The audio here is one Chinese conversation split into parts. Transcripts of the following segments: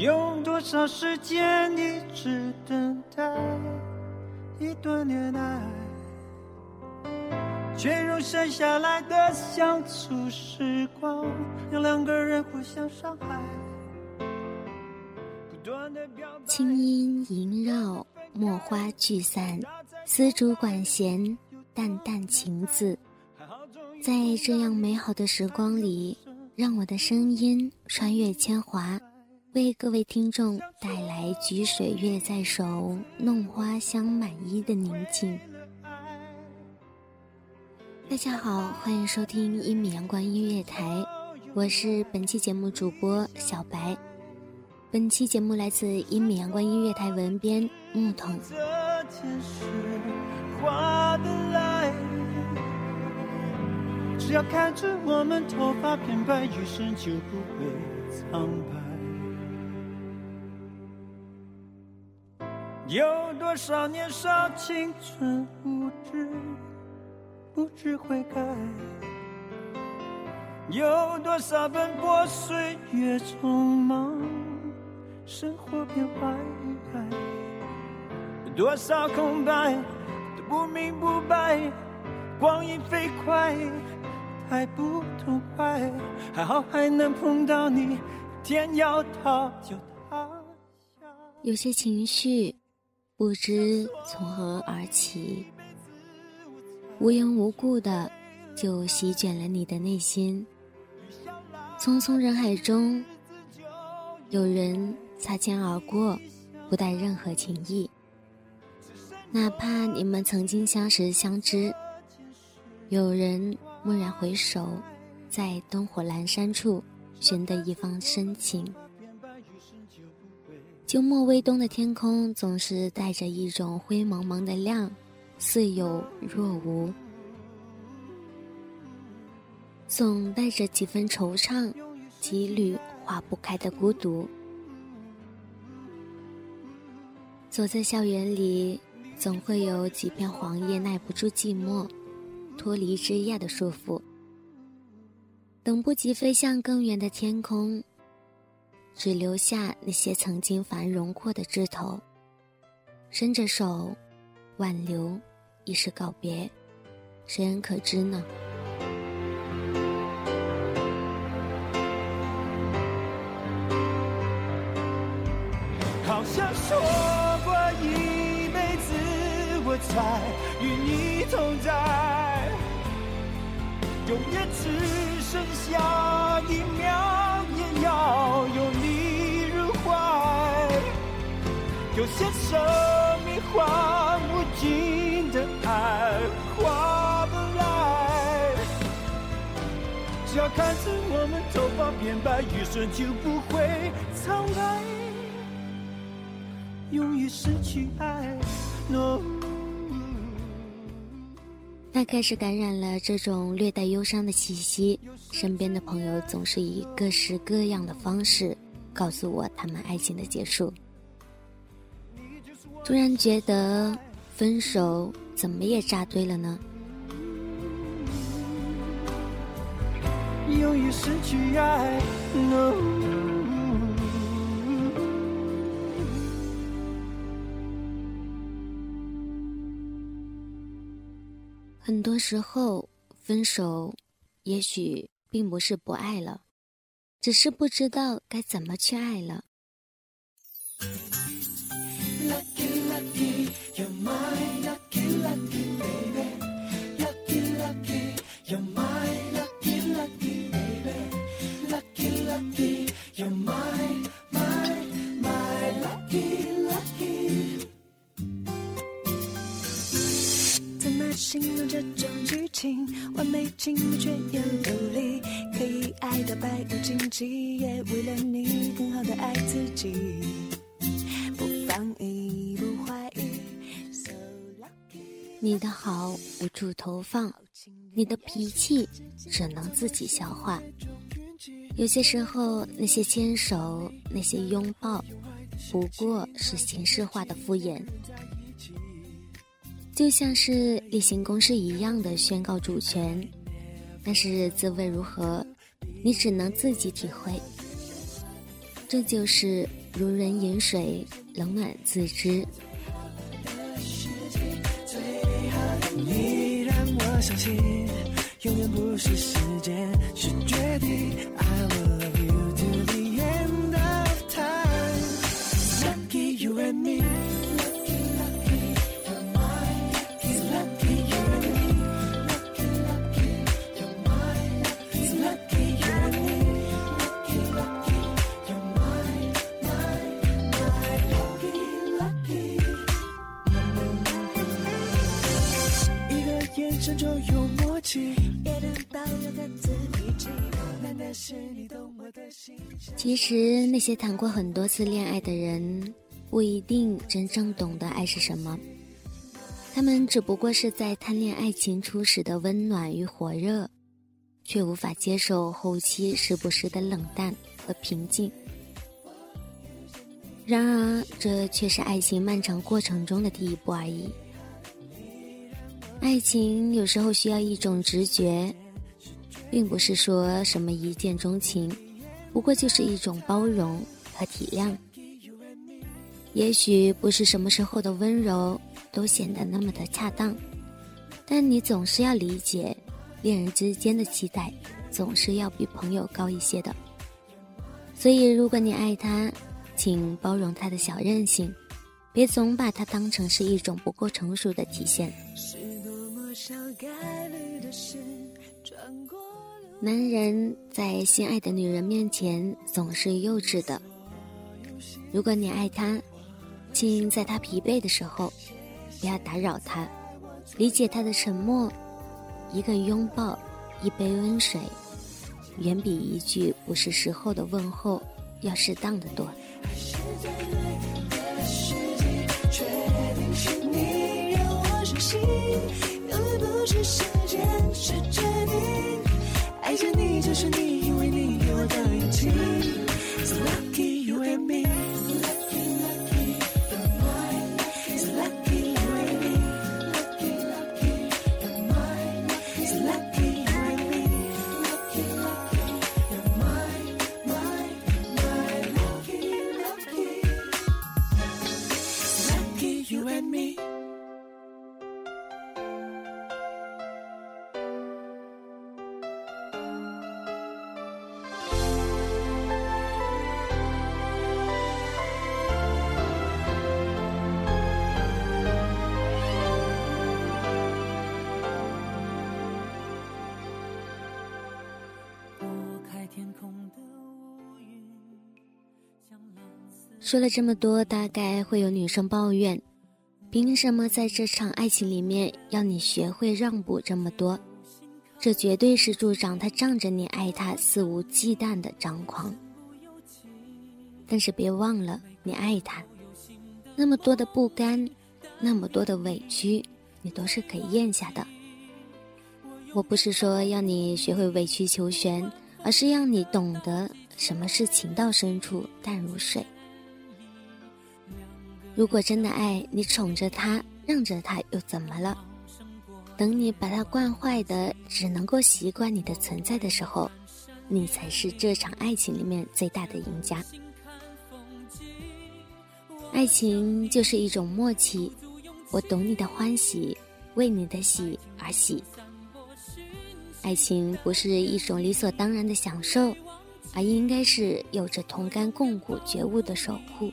用多少时间一直等待一段恋爱，却用剩下来的相处时光，让两个人互相伤害。不断地表白清音萦绕，墨花聚散，丝竹管弦，淡淡情字。在这样美好的时光里，让我的声音穿越铅华，为各位听众带来“举水月在手，弄花香满衣”的宁静。大家好，欢迎收听一米阳光音乐台，我是本期节目主播小白。本期节目来自一米阳光音乐台文编木桶。只要看着我们头发变白，余生就不会苍白。有多少年少青春无知，不知悔改？有多少奔波岁月匆忙，生活变坏？多少空白都不明不白，光阴飞快，太不痛快。还好还能碰到你，天要塌就塌下。有些情绪不知从何而起，无缘无故的就席卷了你的内心。匆匆人海中，有人擦肩而过，不带任何情意。哪怕你们曾经相识相知，有人蓦然回首，在灯火阑珊处寻得一方深情。秋末微冬的天空总是带着一种灰蒙蒙的亮，似有若无，总带着几分惆怅，几缕化不开的孤独。走在校园里，总会有几片黄叶耐不住寂寞，脱离枝桠的束缚，等不及飞向更远的天空。只留下那些曾经繁荣过的枝头，伸着手，挽留，已是告别，谁人可知呢？好像说过一辈子，我才与你同在，永远只剩下一秒，有些生命换无尽的爱，划不来。只要看着我们头发变白，余生就不会苍白。永远失去爱。No，大概是感染了这种略带忧伤的气息，身边的朋友总是以各式各样的方式告诉我他们爱情的结束。突然觉得分手怎么也扎堆了呢？由于失去爱，no。很多时候，分手也许并不是不爱了，只是不知道该怎么去爱了。怎么形容这种剧情？完美情侣却又独立，可以爱到百无禁忌，也为了你更好的爱自己，不放逸你的好无处投放，你的脾气只能自己消化。有些时候，那些牵手，那些拥抱，不过是形式化的敷衍，就像是例行公事一样的宣告主权，但是滋味如何，你只能自己体会。这就是如人饮水，冷暖自知。相信，永远不是时间，是决定。I 其实那些谈过很多次恋爱的人，不一定真正懂得爱是什么。他们只不过是在贪恋爱情初始的温暖与火热，却无法接受后期时不时的冷淡和平静。然而，这却是爱情漫长过程中的第一步而已。爱情有时候需要一种直觉，并不是说什么一见钟情，不过就是一种包容和体谅。也许不是什么时候的温柔都显得那么的恰当，但你总是要理解，恋人之间的期待总是要比朋友高一些的。所以，如果你爱他，请包容他的小任性，别总把他当成是一种不够成熟的体现。是多么小概率的事，转过。男人在心爱的女人面前总是幼稚的。如果你爱他，请在他疲惫的时候，不要打扰他，理解他的沉默。一个拥抱，一杯温水，远比一句不是时候的问候要适当的多。是时间，是决定。爱着你就是你，因为你给我的勇气。So lucky you and me. 说了这么多，大概会有女生抱怨：凭什么在这场爱情里面要你学会让步这么多？这绝对是助长他仗着你爱他肆无忌惮的张狂。但是别忘了，你爱他，那么多的不甘，那么多的委屈，你都是可以咽下的。我不是说要你学会委曲求全，而是让你懂得什么是情到深处淡如水。如果真的爱你，宠着他，让着他，又怎么了？等你把他惯坏的，只能够习惯你的存在的时候，你才是这场爱情里面最大的赢家。爱情就是一种默契，我懂你的欢喜，为你的喜而喜。爱情不是一种理所当然的享受，而应该是有着同甘共苦觉悟的守护。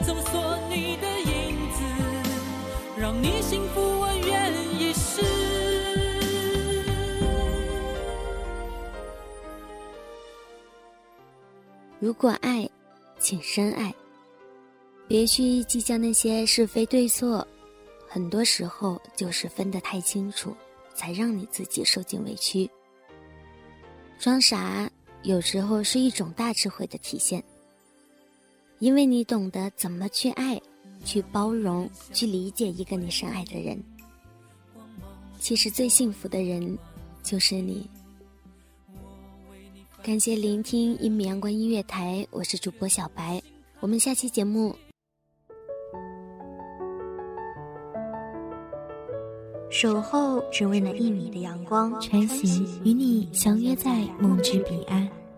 搜索你的影子，让你幸福我愿意试。如果爱，请深爱，别去计较那些是非对错，很多时候就是分得太清楚，才让你自己受尽委屈。装傻有时候是一种大智慧的体现，因为你懂得怎么去爱，去包容，去理解一个你深爱的人。其实最幸福的人，就是你。感谢聆听一米阳光音乐台，我是主播小白，我们下期节目。守候只为那一米的阳光，穿行与你相约在梦之彼岸。